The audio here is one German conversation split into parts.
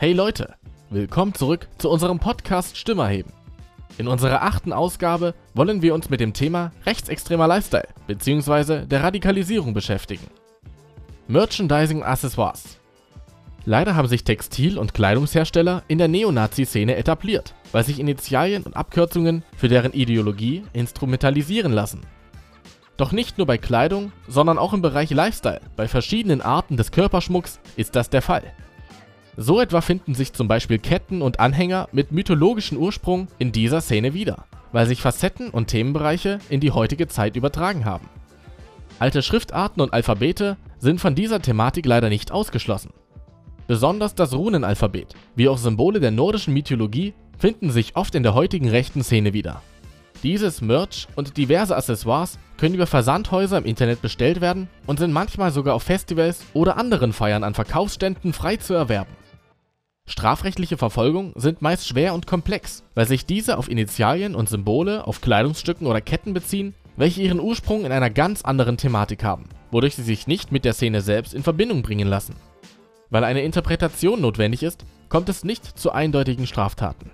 Hey Leute, willkommen zurück zu unserem Podcast Stimmerheben. In unserer achten Ausgabe wollen wir uns mit dem Thema rechtsextremer Lifestyle bzw. der Radikalisierung beschäftigen. Merchandising Accessoires. Leider haben sich Textil- und Kleidungshersteller in der Neonazi-Szene etabliert, weil sich Initialien und Abkürzungen für deren Ideologie instrumentalisieren lassen. Doch nicht nur bei Kleidung, sondern auch im Bereich Lifestyle, bei verschiedenen Arten des Körperschmucks ist das der Fall. So etwa finden sich zum Beispiel Ketten und Anhänger mit mythologischen Ursprung in dieser Szene wieder, weil sich Facetten und Themenbereiche in die heutige Zeit übertragen haben. Alte Schriftarten und Alphabete sind von dieser Thematik leider nicht ausgeschlossen. Besonders das Runenalphabet, wie auch Symbole der nordischen Mythologie, finden sich oft in der heutigen rechten Szene wieder. Dieses Merch und diverse Accessoires können über Versandhäuser im Internet bestellt werden und sind manchmal sogar auf Festivals oder anderen Feiern an Verkaufsständen frei zu erwerben. Strafrechtliche Verfolgung sind meist schwer und komplex, weil sich diese auf Initialien und Symbole auf Kleidungsstücken oder Ketten beziehen, welche ihren Ursprung in einer ganz anderen Thematik haben, wodurch sie sich nicht mit der Szene selbst in Verbindung bringen lassen. Weil eine Interpretation notwendig ist, kommt es nicht zu eindeutigen Straftaten.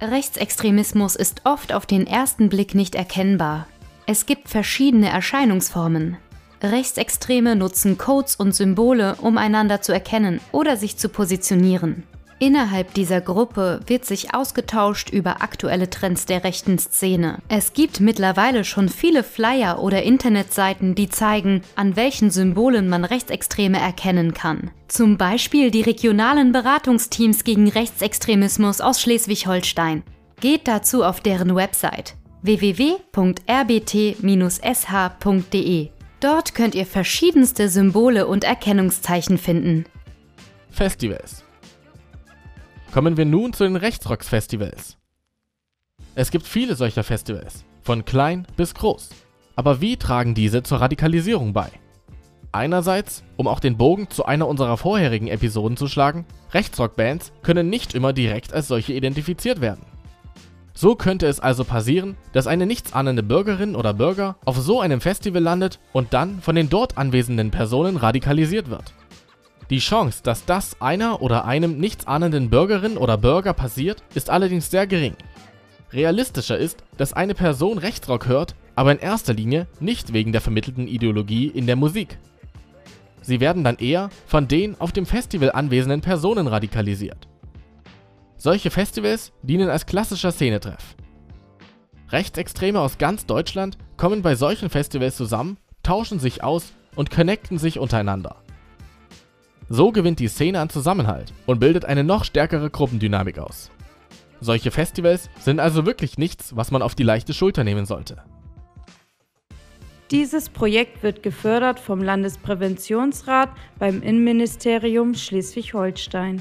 Rechtsextremismus ist oft auf den ersten Blick nicht erkennbar. Es gibt verschiedene Erscheinungsformen. Rechtsextreme nutzen Codes und Symbole, um einander zu erkennen oder sich zu positionieren. Innerhalb dieser Gruppe wird sich ausgetauscht über aktuelle Trends der rechten Szene. Es gibt mittlerweile schon viele Flyer oder Internetseiten, die zeigen, an welchen Symbolen man Rechtsextreme erkennen kann. Zum Beispiel die regionalen Beratungsteams gegen Rechtsextremismus aus Schleswig-Holstein. Geht dazu auf deren Website www.rbt-sh.de. Dort könnt ihr verschiedenste Symbole und Erkennungszeichen finden. Festivals Kommen wir nun zu den Rechtsrocks-Festivals. Es gibt viele solcher Festivals, von klein bis groß. Aber wie tragen diese zur Radikalisierung bei? Einerseits, um auch den Bogen zu einer unserer vorherigen Episoden zu schlagen, Rechtsrock-Bands können nicht immer direkt als solche identifiziert werden. So könnte es also passieren, dass eine nichtsahnende Bürgerin oder Bürger auf so einem Festival landet und dann von den dort anwesenden Personen radikalisiert wird. Die Chance, dass das einer oder einem nichtsahnenden Bürgerin oder Bürger passiert, ist allerdings sehr gering. Realistischer ist, dass eine Person Rechtsrock hört, aber in erster Linie nicht wegen der vermittelten Ideologie in der Musik. Sie werden dann eher von den auf dem Festival anwesenden Personen radikalisiert. Solche Festivals dienen als klassischer Szenetreff. Rechtsextreme aus ganz Deutschland kommen bei solchen Festivals zusammen, tauschen sich aus und connecten sich untereinander. So gewinnt die Szene an Zusammenhalt und bildet eine noch stärkere Gruppendynamik aus. Solche Festivals sind also wirklich nichts, was man auf die leichte Schulter nehmen sollte. Dieses Projekt wird gefördert vom Landespräventionsrat beim Innenministerium Schleswig-Holstein.